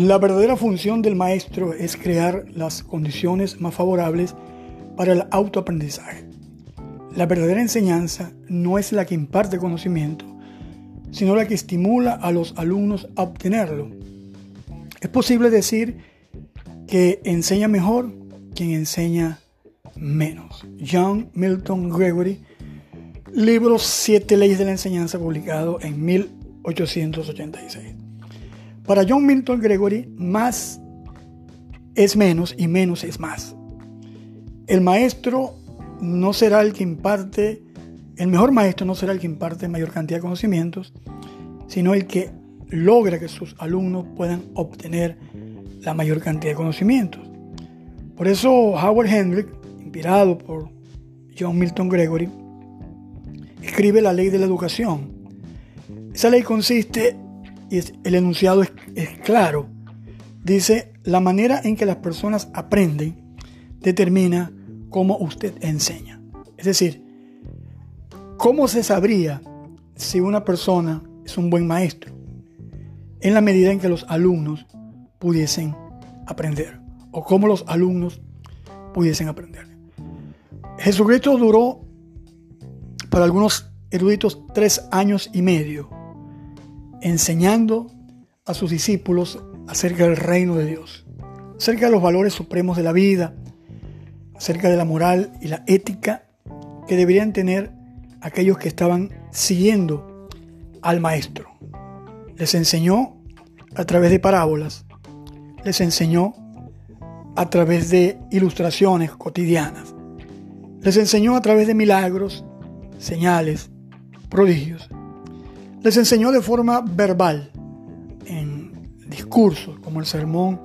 La verdadera función del maestro es crear las condiciones más favorables para el autoaprendizaje. La verdadera enseñanza no es la que imparte conocimiento, sino la que estimula a los alumnos a obtenerlo. Es posible decir que enseña mejor quien enseña menos. John Milton Gregory, libro Siete leyes de la enseñanza, publicado en 1886. Para John Milton Gregory, más es menos y menos es más. El maestro no será el que imparte, el mejor maestro no será el que imparte mayor cantidad de conocimientos, sino el que logra que sus alumnos puedan obtener la mayor cantidad de conocimientos. Por eso Howard Hendrick, inspirado por John Milton Gregory, escribe la ley de la educación. Esa ley consiste, y el enunciado es, es claro, dice, la manera en que las personas aprenden determina cómo usted enseña. Es decir, ¿cómo se sabría si una persona es un buen maestro? En la medida en que los alumnos pudiesen aprender o cómo los alumnos pudiesen aprender. Jesucristo duró para algunos eruditos tres años y medio enseñando a sus discípulos acerca del reino de Dios, acerca de los valores supremos de la vida, acerca de la moral y la ética que deberían tener aquellos que estaban siguiendo al maestro. Les enseñó a través de parábolas, les enseñó a través de ilustraciones cotidianas, les enseñó a través de milagros, señales, prodigios, les enseñó de forma verbal, en discursos como el sermón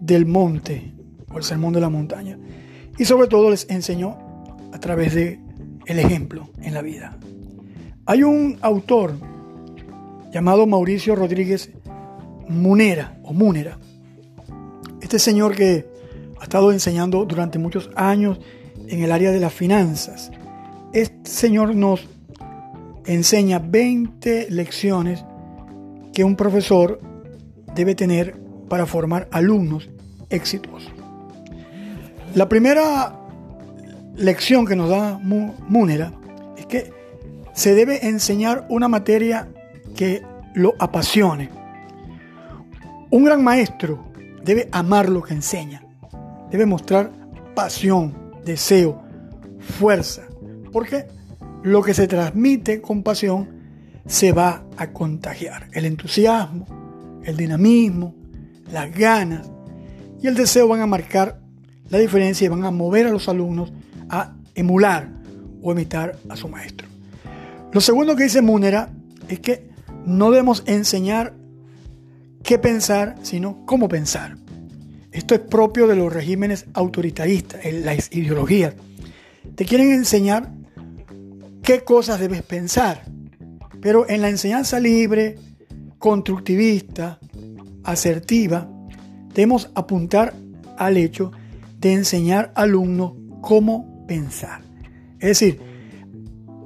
del monte o el sermón de la montaña y sobre todo les enseñó a través de el ejemplo en la vida. Hay un autor llamado Mauricio Rodríguez Munera o Munera. Este señor que ha estado enseñando durante muchos años en el área de las finanzas. Este señor nos enseña 20 lecciones que un profesor debe tener para formar alumnos exitosos. La primera lección que nos da Múnera es que se debe enseñar una materia que lo apasione. Un gran maestro debe amar lo que enseña, debe mostrar pasión, deseo, fuerza, porque lo que se transmite con pasión se va a contagiar. El entusiasmo, el dinamismo, las ganas y el deseo van a marcar la diferencia y van a mover a los alumnos a emular o imitar a su maestro. Lo segundo que dice Múnera es que no debemos enseñar qué pensar, sino cómo pensar. Esto es propio de los regímenes autoritaristas, las ideologías. Te quieren enseñar qué cosas debes pensar, pero en la enseñanza libre, constructivista, asertiva, debemos apuntar al hecho de enseñar al alumno cómo pensar. Es decir,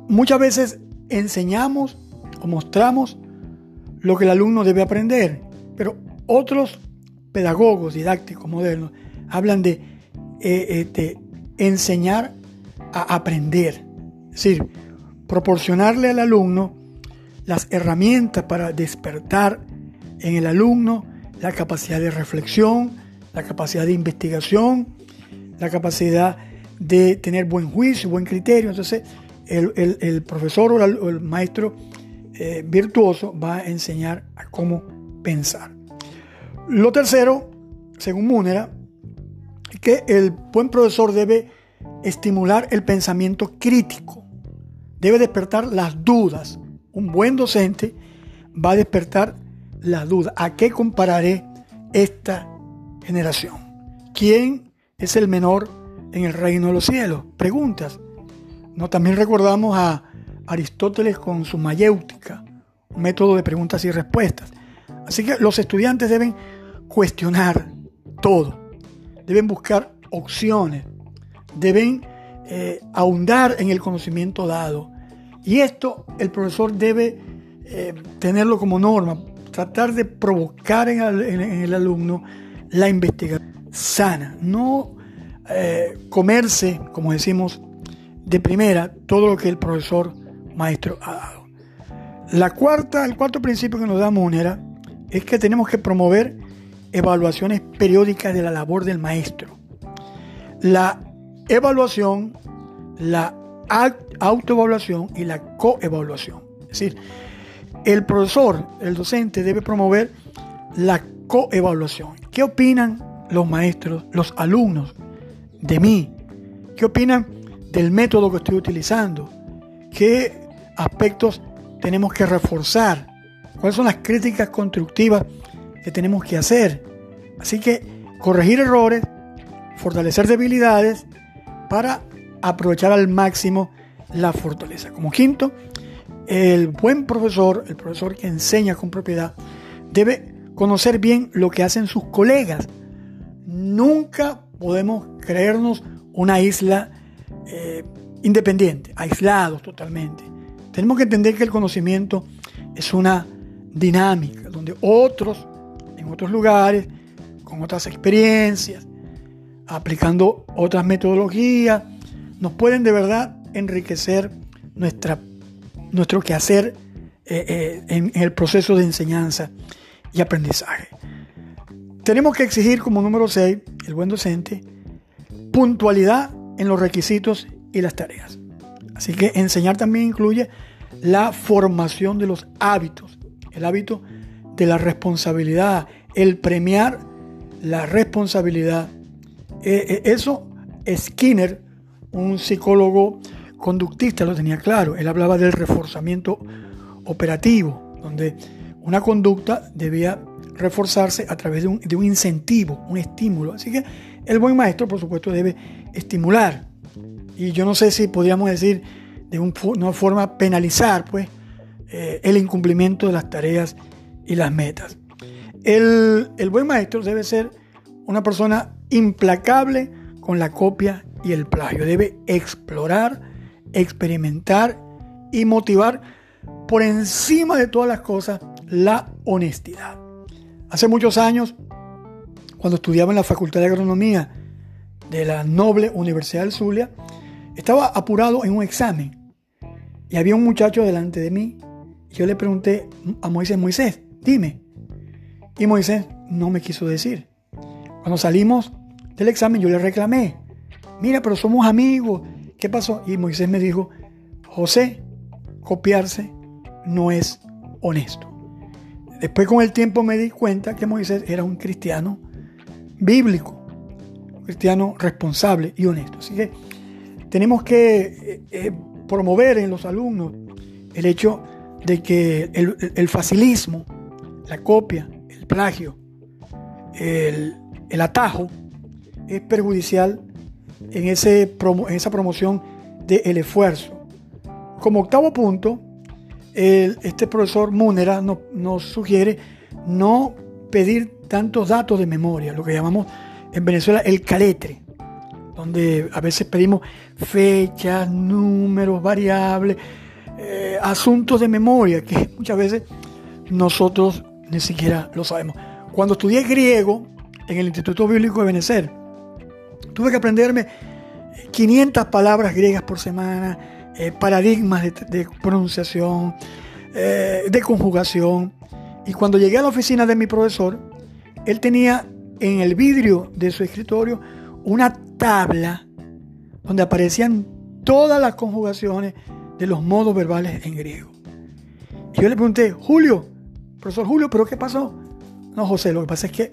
muchas veces enseñamos o mostramos lo que el alumno debe aprender, pero otros pedagogos didácticos modernos hablan de, eh, eh, enseñar a aprender. Es decir, proporcionarle al alumno las herramientas para despertar en el alumno la capacidad de reflexión, la capacidad de investigación, la capacidad de tener buen juicio, buen criterio. Entonces, el, profesor o el, maestro eh, virtuoso va a enseñar a cómo pensar. Lo tercero, según Múnera, es que el buen profesor debe estimular el pensamiento crítico, debe despertar las dudas. Un buen docente va a despertar las dudas. ¿A qué compararé esta generación? ¿Quién es el menor en el reino de los cielos? Preguntas. No, también recordamos a Aristóteles con su mayéutica, un método de preguntas y respuestas. Así que los estudiantes deben cuestionar todo, deben buscar opciones, deben eh, ahondar en el conocimiento dado. Y esto el profesor debe eh, tenerlo como norma. tratar de provocar en el, alumno la investigación sana, no eh, comerse, como decimos, de primera todo lo que el profesor maestro ha dado. La cuarta, el cuarto principio que nos da Munera es que tenemos que promover evaluaciones periódicas de la labor del maestro. La evaluación, la autoevaluación y la coevaluación. Es decir, el profesor, el docente debe promover la coevaluación. ¿Qué opinan los maestros, los alumnos de mí? ¿Qué opinan del método que estoy utilizando? ¿Qué aspectos tenemos que reforzar? ¿Cuáles son las críticas constructivas que tenemos que hacer? Así que corregir errores, fortalecer debilidades para aprovechar al máximo la fortaleza. Como quinto, el buen profesor, el profesor que enseña con propiedad, debe conocer bien lo que hacen sus colegas. Nunca podemos creernos una isla eh, independiente, aislados totalmente. Tenemos que entender que el conocimiento es una dinámica, donde otros, en otros lugares, con otras experiencias, aplicando otras metodologías, nos pueden de verdad enriquecer nuestra, nuestro quehacer eh, eh, en, el proceso de enseñanza y aprendizaje. Tenemos que exigir como número 6, el buen docente, puntualidad en los requisitos y las tareas. Así que enseñar también incluye la formación de los hábitos, el hábito de la responsabilidad, el premiar la responsabilidad. Eh, eso Skinner, un psicólogo conductista, lo tenía claro. Él hablaba del reforzamiento operativo, donde una conducta debía reforzarse a través de un, de un incentivo, un estímulo. Así que el buen maestro, por supuesto, debe estimular. Y yo no sé si podríamos decir de una forma penalizar pues, eh, el incumplimiento de las tareas y las metas. El, el buen maestro debe ser una persona implacable con la copia y el plagio. Debe explorar, experimentar y motivar por encima de todas las cosas la honestidad. Hace muchos años, cuando estudiaba en la Facultad de Agronomía de la noble Universidad del Zulia, estaba apurado en un examen y había un muchacho delante de mí. Yo le pregunté a Moisés, Moisés, dime. Y Moisés no me quiso decir. Cuando salimos del examen yo le reclamé, mira, pero somos amigos, ¿qué pasó? Y Moisés me dijo, José, copiarse no es honesto. Después con el tiempo me di cuenta que Moisés era un cristiano bíblico, un cristiano responsable y honesto. Así que tenemos que eh, eh, promover en los alumnos el hecho de que el, facilismo, la copia, el plagio, el, atajo es perjudicial en, ese, en esa promoción del esfuerzo. Como octavo punto, este profesor Múnera nos, sugiere no pedir tantos datos de memoria, lo que llamamos en Venezuela el caletre donde a veces pedimos fechas, números, variables, eh, asuntos de memoria que muchas veces nosotros ni siquiera lo sabemos. Cuando estudié griego en el Instituto Bíblico de Benecer, tuve que aprenderme 500 palabras griegas por semana, eh, paradigmas de, pronunciación, eh, de conjugación. Y cuando llegué a la oficina de mi profesor, él tenía en el vidrio de su escritorio una tabla donde aparecían todas las conjugaciones de los modos verbales en griego. Y yo le pregunté, Julio, profesor Julio, ¿pero qué pasó? No, José, lo que pasa es que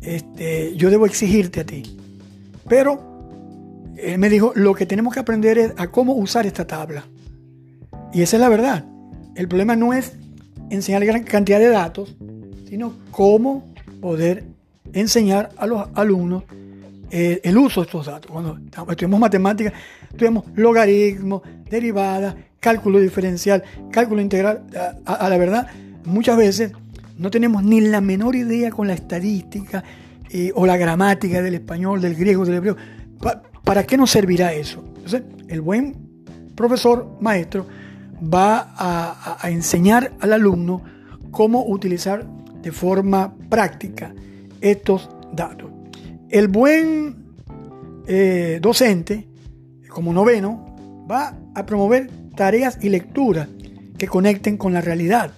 este, yo debo exigirte a ti. Pero él me dijo, lo que tenemos que aprender es a cómo usar esta tabla. Y esa es la verdad. El problema no es enseñar gran cantidad de datos, sino cómo poder enseñar a los alumnos eh, el uso de estos datos. Cuando estudiamos matemáticas, estudiamos logaritmos, derivadas, cálculo diferencial, cálculo integral. A, la verdad, muchas veces no tenemos ni la menor idea con la estadística o la gramática del español, del griego, del hebreo. ¿Para qué nos servirá eso? Entonces, el buen profesor, maestro, va a enseñar al alumno cómo utilizar de forma práctica estos datos. El buen eh, docente, como noveno, va a promover tareas y lecturas que conecten con la realidad.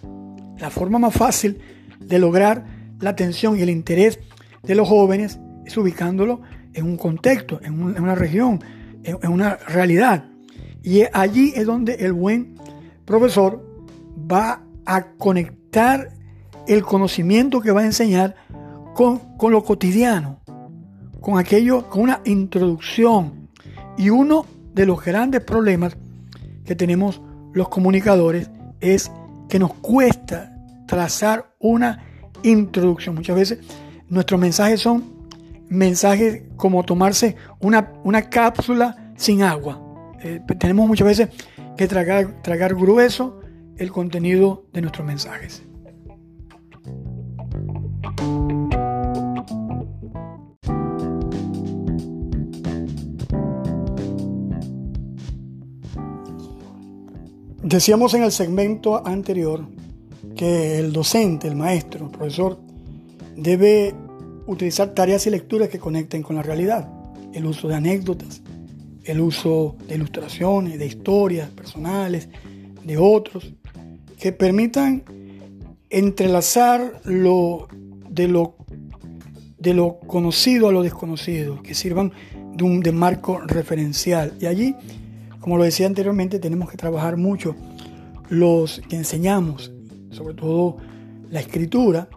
La forma más fácil de lograr la atención y el interés de los jóvenes es ubicándolo en un contexto, en, una región, en, una realidad. Y allí es donde el buen profesor va a conectar el conocimiento que va a enseñar con, con lo cotidiano, con aquello, con una introducción. Y uno de los grandes problemas que tenemos los comunicadores es que nos cuesta trazar una introducción. Muchas veces nuestros mensajes son mensajes como tomarse una, una cápsula sin agua. Eh, tenemos muchas veces que tragar, tragar grueso el contenido de nuestros mensajes. Decíamos en el segmento anterior que el docente, el maestro, el profesor, debe utilizar tareas y lecturas que conecten con la realidad. El uso de anécdotas, el uso de ilustraciones, de historias personales, de otros, que permitan entrelazar lo de lo, de lo conocido a lo desconocido, que sirvan de un de marco referencial. Y allí como lo decía anteriormente, tenemos que trabajar mucho los que enseñamos, sobre todo la escritura.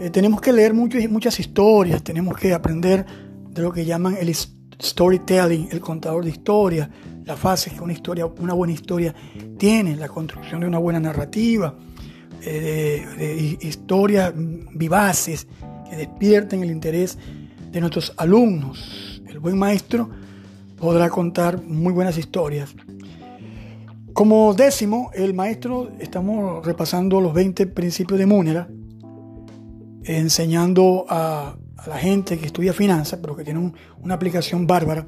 Eh, tenemos que leer muchas historias, tenemos que aprender de lo que llaman el storytelling, el contador de historias, las fases que una historia, una buena historia tiene, la construcción de una buena narrativa, eh, de historias vivaces que despierten el interés de nuestros alumnos. El buen maestro podrá contar muy buenas historias. Como décimo, el maestro, estamos repasando los 20 principios de Múnera, enseñando a, la gente que estudia finanzas, pero que tiene una aplicación bárbara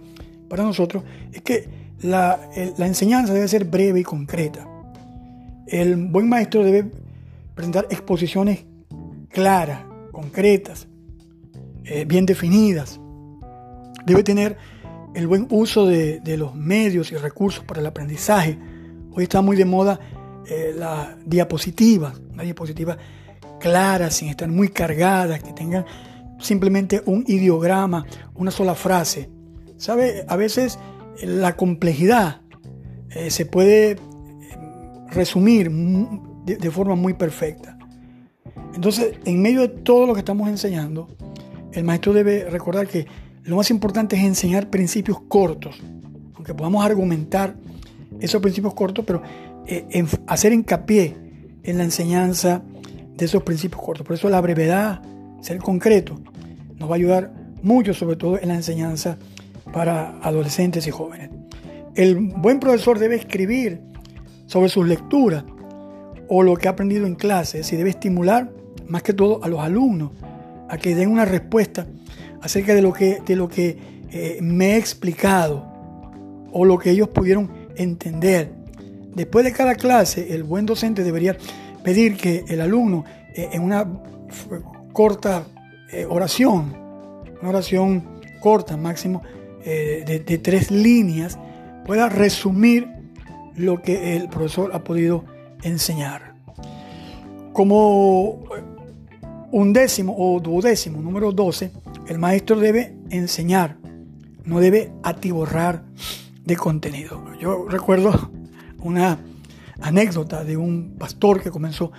para nosotros, es que la, enseñanza debe ser breve y concreta. El buen maestro debe presentar exposiciones claras, concretas, eh, bien definidas. Debe tener el buen uso de, los medios y recursos para el aprendizaje. Hoy está muy de moda eh, la diapositiva, una diapositiva clara, sin estar muy cargada, que tenga simplemente un ideograma, una sola frase. ¿Sabe? A veces eh, la complejidad eh, se puede resumir de forma muy perfecta. Entonces, en medio de todo lo que estamos enseñando, el maestro debe recordar que lo más importante es enseñar principios cortos, aunque podamos argumentar esos principios cortos, pero eh, hacer hincapié en la enseñanza de esos principios cortos. Por eso la brevedad, ser concreto, nos va a ayudar mucho, sobre todo en la enseñanza para adolescentes y jóvenes. El buen profesor debe escribir sobre sus lecturas o lo que ha aprendido en clase, y debe estimular más que todo a los alumnos a que den una respuesta acerca de lo que, de lo que eh, me he explicado o lo que ellos pudieron entender. Después de cada clase, el buen docente debería pedir que el alumno eh, en una corta eh, oración, una oración corta, máximo de, de tres líneas, pueda resumir lo que el profesor ha podido enseñar. Como un décimo o duodécimo, número 12, el maestro debe enseñar, no debe atiborrar de contenido. Yo recuerdo una anécdota de un pastor que comenzó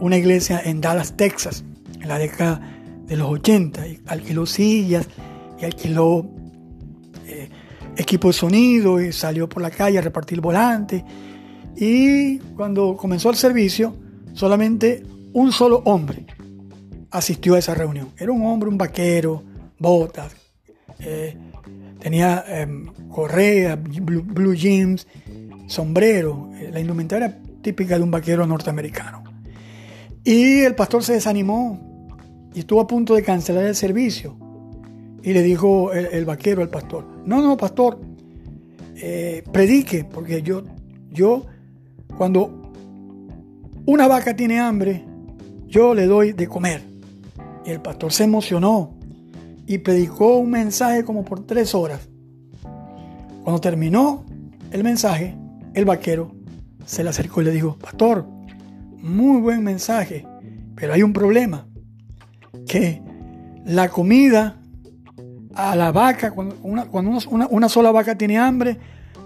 una iglesia en Dallas, Texas, en la década de los 80, y alquiló sillas y alquiló eh, equipo de sonido y salió por la calle a repartir volantes. Y cuando comenzó el servicio, solamente un solo hombre asistió a esa reunión. Era un hombre, un vaquero, botas, eh, tenía em, correa, blue, jeans, sombrero, eh, la indumentaria típica de un vaquero norteamericano. Y el pastor se desanimó y estuvo a punto de cancelar el servicio. Y le dijo el, vaquero al pastor, no, no, pastor, eh, predique, porque yo, yo, cuando una vaca tiene hambre, yo le doy de comer. Y el pastor se emocionó y predicó un mensaje como por tres horas. Cuando terminó el mensaje, el vaquero se le acercó y le dijo, pastor, muy buen mensaje, pero hay un problema, que la comida a la vaca, cuando una, sola vaca tiene hambre,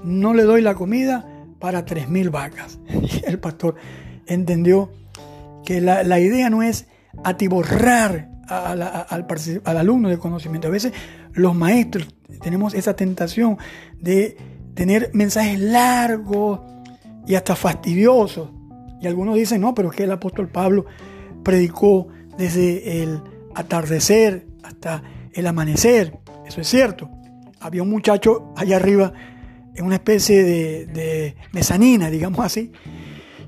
no le doy la comida para tres mil vacas. Y el pastor entendió que la, idea no es atiborrar al, al alumno de conocimiento. A veces los maestros tenemos esa tentación de tener mensajes largos y hasta fastidiosos. Y algunos dicen, no, pero es que el apóstol Pablo predicó desde el atardecer hasta el amanecer. Eso es cierto. Había un muchacho allá arriba en una especie de, de mezanina, digamos así,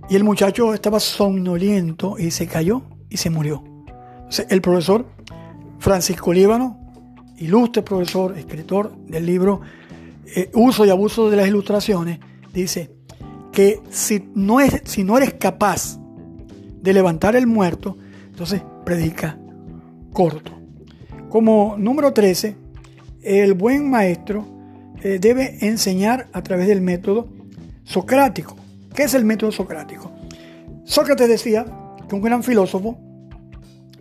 y el muchacho estaba somnoliento y se cayó y se murió. Entonces, el profesor Francisco Líbano, ilustre profesor, escritor del libro eh, Uso y Abuso de las Ilustraciones, dice que si no, es, si no eres capaz de levantar el muerto, entonces predica corto. Como número 13, el buen maestro eh, debe enseñar a través del método socrático. ¿Qué es el método socrático? Sócrates decía que un gran filósofo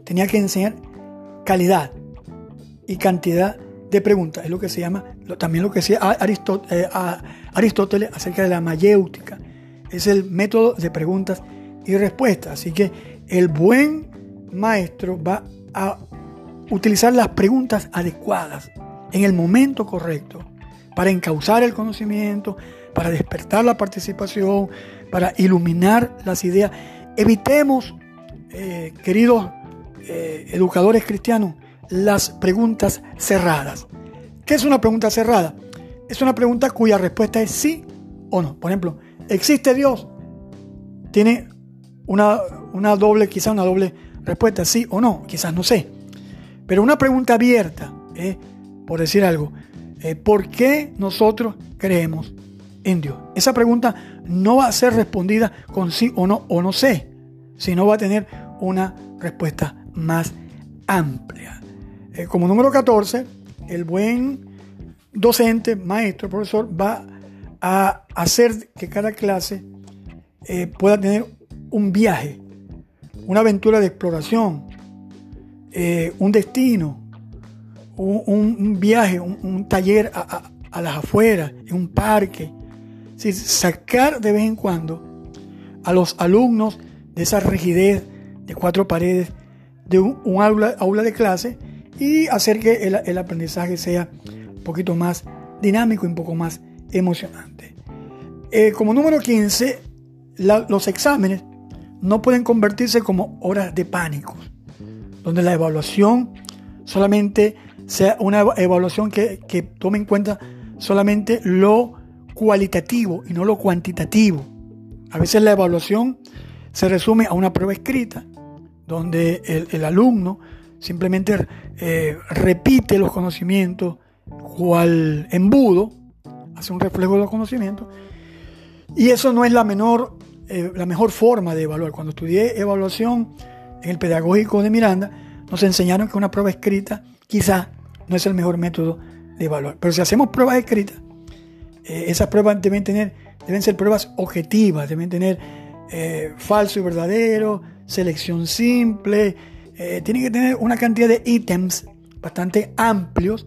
tenía que enseñar calidad y cantidad de preguntas. Es lo que se llama, también lo que decía eh, Aristóteles acerca de la mayéutica. Es el método de preguntas y respuestas. Así que el buen maestro va a utilizar las preguntas adecuadas en el momento correcto para encauzar el conocimiento, para despertar la participación, para iluminar las ideas. Evitemos, eh, queridos eh, educadores cristianos, las preguntas cerradas. ¿Qué es una pregunta cerrada? Es una pregunta cuya respuesta es sí o no. Por ejemplo, ¿existe Dios? Tiene una, una doble, quizá una doble respuesta, sí o no, quizás no sé. Pero una pregunta abierta, eh, por decir algo, ¿por qué nosotros creemos en Dios? Esa pregunta no va a ser respondida con sí o no o no sé, sino va a tener una respuesta más amplia. Eh, como número 14, el buen docente, maestro, profesor va a hacer que cada clase eh, pueda tener un viaje, una aventura de exploración, eh, un destino, un, viaje, un, taller a, las afueras, en un parque. sacar de vez en cuando a los alumnos de esa rigidez de cuatro paredes, de un, aula, de clase y hacer que el, aprendizaje sea un poquito más dinámico y un poco más emocionante. Eh, como número 15, los exámenes no pueden convertirse como horas de pánico, donde la evaluación solamente sea una evaluación que, que tome en cuenta solamente lo cualitativo y no lo cuantitativo. A veces la evaluación se resume a una prueba escrita, donde el, alumno simplemente eh, repite los conocimientos cual embudo, hace un reflejo de los conocimientos, y eso no es la, menor, eh, la mejor forma de evaluar. Cuando estudié evaluación en el pedagógico de Miranda, nos enseñaron que una prueba escrita quizá no es el mejor método de evaluar. Pero si hacemos pruebas escritas, eh, esas pruebas deben, tener, deben ser pruebas objetivas, deben tener falso y verdadero, selección simple, eh, tienen que tener una cantidad de ítems bastante amplios,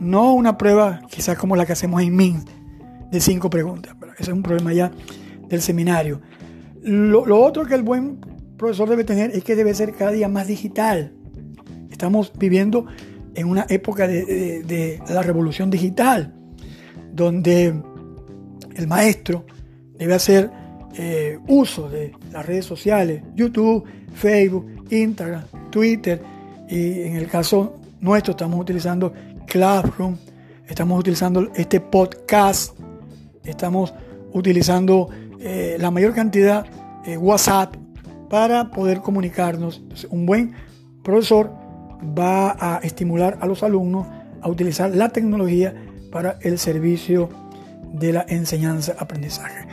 no una prueba quizás como la que hacemos en MIN de cinco preguntas, pero ese es un problema ya del seminario. Lo, otro que el buen profesor debe tener es que debe ser cada día más digital. Estamos viviendo en una época de, la revolución digital, donde el maestro debe hacer eh, uso de las redes sociales, YouTube, Facebook, Instagram, Twitter, y en el caso nuestro estamos utilizando Classroom, estamos utilizando este podcast, estamos utilizando eh, la mayor cantidad eh, WhatsApp para poder comunicarnos. un buen profesor va a estimular a los alumnos a utilizar la tecnología para el servicio de la enseñanza-aprendizaje.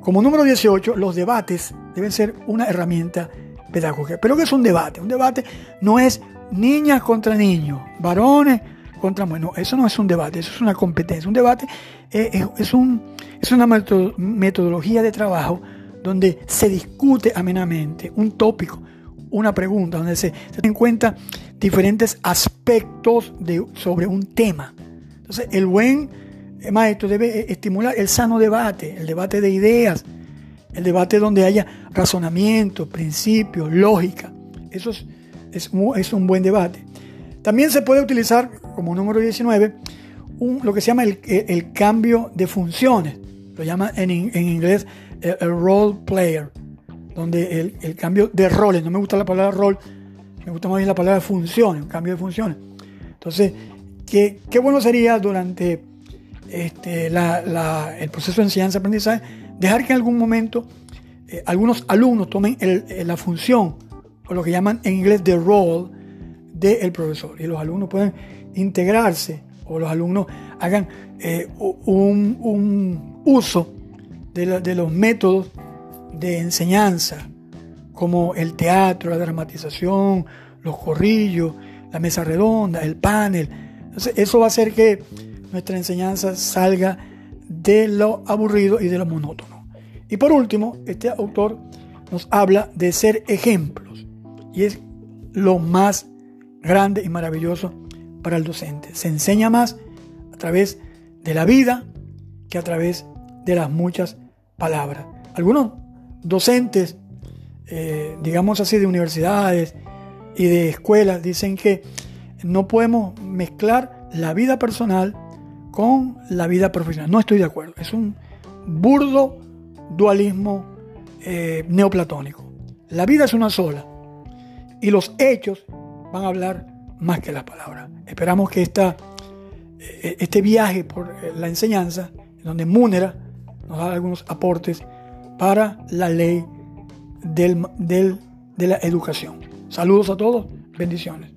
Como número 18, los debates deben ser una herramienta Pero que es un debate. Un debate no es niñas contra niños, varones contra mujeres. Eso no es un debate, eso es una competencia. Un debate es, es, un, es una metodología de trabajo donde se discute amenamente un tópico, una pregunta, donde se, se tienen en cuenta diferentes aspectos de, sobre un tema. Entonces, el buen maestro debe estimular el sano debate, el debate de ideas, el debate donde haya razonamiento, principios, lógica. Eso es, un buen debate. También se puede utilizar como número 19 lo que se llama el, cambio de funciones. Lo llama en, inglés el, role player, donde el, cambio de roles, no me gusta la palabra rol, me gusta más bien la palabra funciones, un cambio de funciones. Entonces, qué, qué bueno sería durante este, el proceso de enseñanza-aprendizaje dejar que en algún momento eh, algunos alumnos tomen la función o lo que llaman en inglés the role del profesor y los alumnos pueden integrarse o los alumnos hagan eh, un, uso de, los métodos de enseñanza como el teatro, la dramatización, los corrillos, la mesa redonda, el panel. Entonces, eso va a hacer que nuestra enseñanza salga de lo aburrido y de lo monótono. Y por último, este autor nos habla de ser ejemplos. Y es lo más grande y maravilloso para el docente. Se enseña más a través de la vida que a través de las muchas palabras. Algunos docentes, eh, digamos así, de universidades y de escuelas, dicen que no podemos mezclar la vida personal con la vida profesional. No estoy de acuerdo. Es un burdo dualismo eh, neoplatónico. La vida es una sola y los hechos van a hablar más que las palabras. Esperamos que esta, eh, este viaje por eh, la enseñanza, donde Múnera nos da algunos aportes para la ley del, de la educación. Saludos a todos, bendiciones.